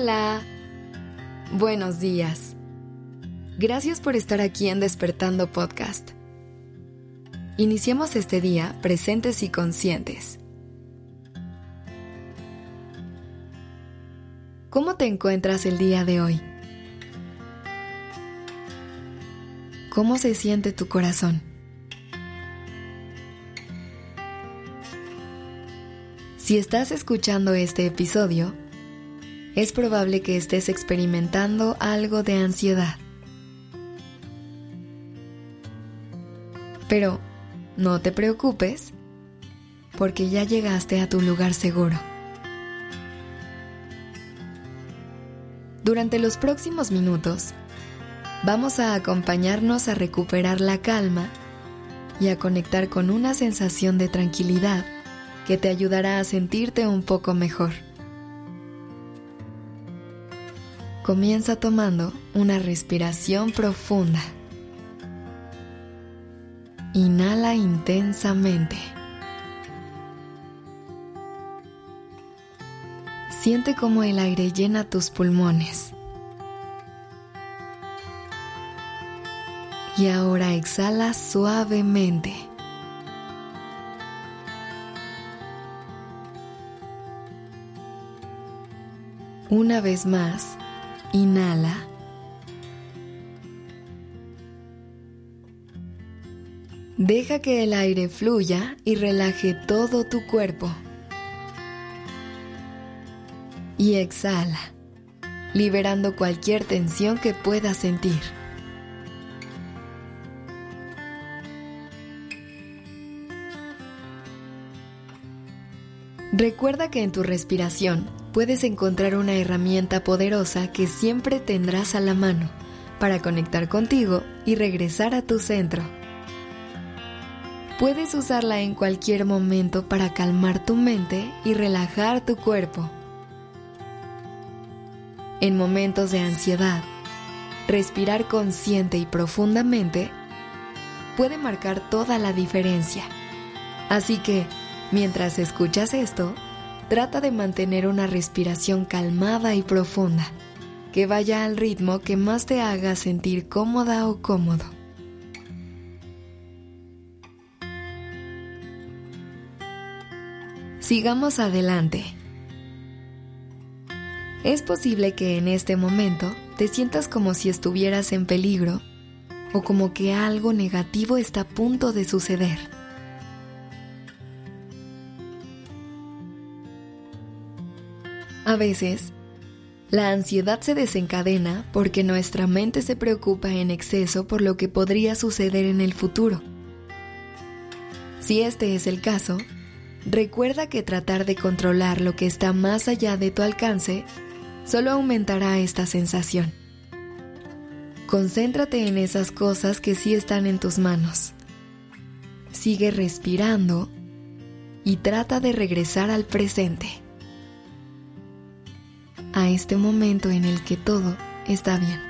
Hola. Buenos días. Gracias por estar aquí en Despertando Podcast. Iniciemos este día presentes y conscientes. ¿Cómo te encuentras el día de hoy? ¿Cómo se siente tu corazón? Si estás escuchando este episodio, es probable que estés experimentando algo de ansiedad. Pero no te preocupes, porque ya llegaste a tu lugar seguro. Durante los próximos minutos, vamos a acompañarnos a recuperar la calma y a conectar con una sensación de tranquilidad que te ayudará a sentirte un poco mejor. Comienza tomando una respiración profunda. Inhala intensamente. Siente cómo el aire llena tus pulmones. Y ahora exhala suavemente. Una vez más, Inhala. Deja que el aire fluya y relaje todo tu cuerpo. Y exhala, liberando cualquier tensión que puedas sentir. Recuerda que en tu respiración puedes encontrar una herramienta poderosa que siempre tendrás a la mano para conectar contigo y regresar a tu centro. Puedes usarla en cualquier momento para calmar tu mente y relajar tu cuerpo. En momentos de ansiedad, respirar consciente y profundamente puede marcar toda la diferencia. Así que, mientras escuchas esto, Trata de mantener una respiración calmada y profunda, que vaya al ritmo que más te haga sentir cómoda o cómodo. Sigamos adelante. Es posible que en este momento te sientas como si estuvieras en peligro o como que algo negativo está a punto de suceder. A veces, la ansiedad se desencadena porque nuestra mente se preocupa en exceso por lo que podría suceder en el futuro. Si este es el caso, recuerda que tratar de controlar lo que está más allá de tu alcance solo aumentará esta sensación. Concéntrate en esas cosas que sí están en tus manos. Sigue respirando y trata de regresar al presente a este momento en el que todo está bien.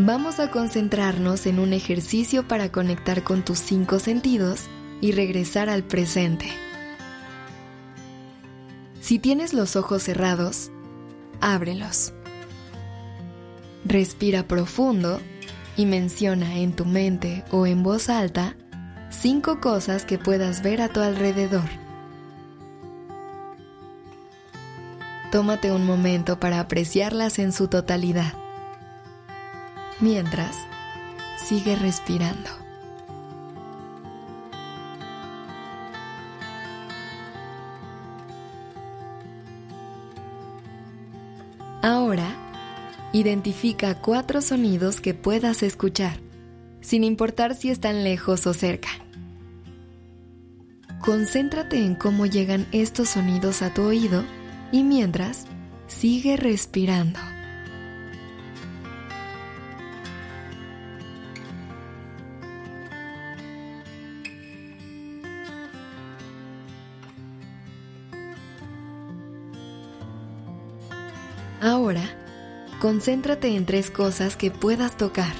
Vamos a concentrarnos en un ejercicio para conectar con tus cinco sentidos y regresar al presente. Si tienes los ojos cerrados, ábrelos. Respira profundo y menciona en tu mente o en voz alta cinco cosas que puedas ver a tu alrededor. Tómate un momento para apreciarlas en su totalidad. Mientras, sigue respirando. Ahora, identifica cuatro sonidos que puedas escuchar, sin importar si están lejos o cerca. Concéntrate en cómo llegan estos sonidos a tu oído y mientras, sigue respirando. Ahora, concéntrate en tres cosas que puedas tocar.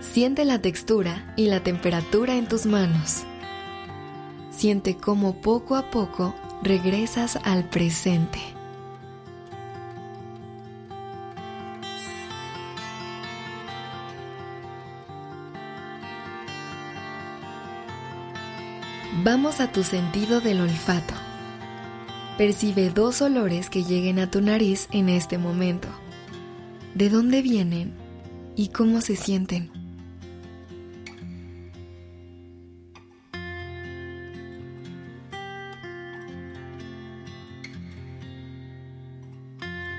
Siente la textura y la temperatura en tus manos. siente cómo poco a poco regresas al presente. Vamos a tu sentido del olfato. Percibe dos olores que lleguen a tu nariz en este momento. ¿De dónde vienen y cómo se sienten?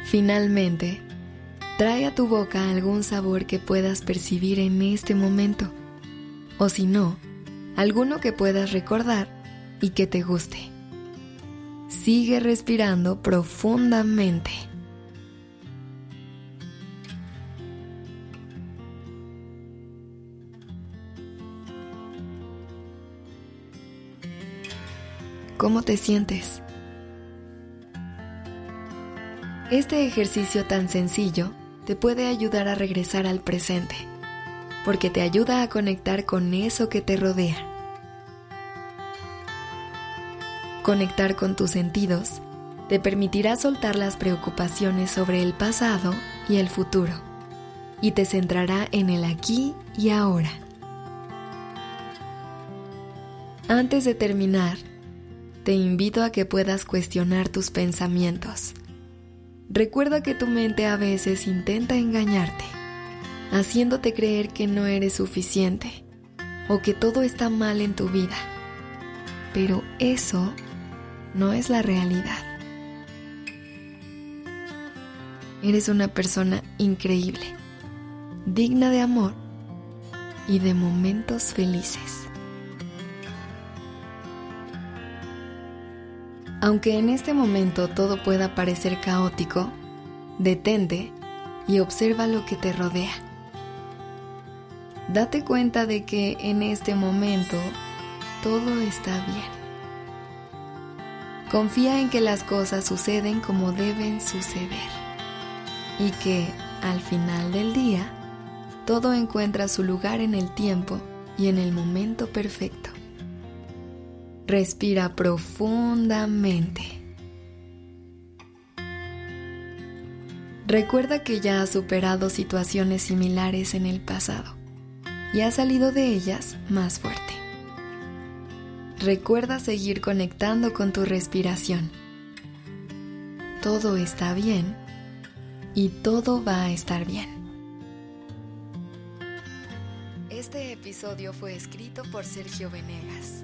Finalmente, trae a tu boca algún sabor que puedas percibir en este momento, o si no, alguno que puedas recordar y que te guste. Sigue respirando profundamente. ¿Cómo te sientes? Este ejercicio tan sencillo te puede ayudar a regresar al presente porque te ayuda a conectar con eso que te rodea. Conectar con tus sentidos te permitirá soltar las preocupaciones sobre el pasado y el futuro y te centrará en el aquí y ahora. Antes de terminar, te invito a que puedas cuestionar tus pensamientos. Recuerda que tu mente a veces intenta engañarte haciéndote creer que no eres suficiente o que todo está mal en tu vida. Pero eso no es la realidad. Eres una persona increíble, digna de amor y de momentos felices. Aunque en este momento todo pueda parecer caótico, detente y observa lo que te rodea date cuenta de que en este momento todo está bien. Confía en que las cosas suceden como deben suceder y que al final del día todo encuentra su lugar en el tiempo y en el momento perfecto. Respira profundamente. Recuerda que ya has superado situaciones similares en el pasado y has salido de ellas más fuerte. Recuerda seguir conectando con tu respiración. Todo está bien y todo va a estar bien. Este episodio fue escrito por Sergio Venegas.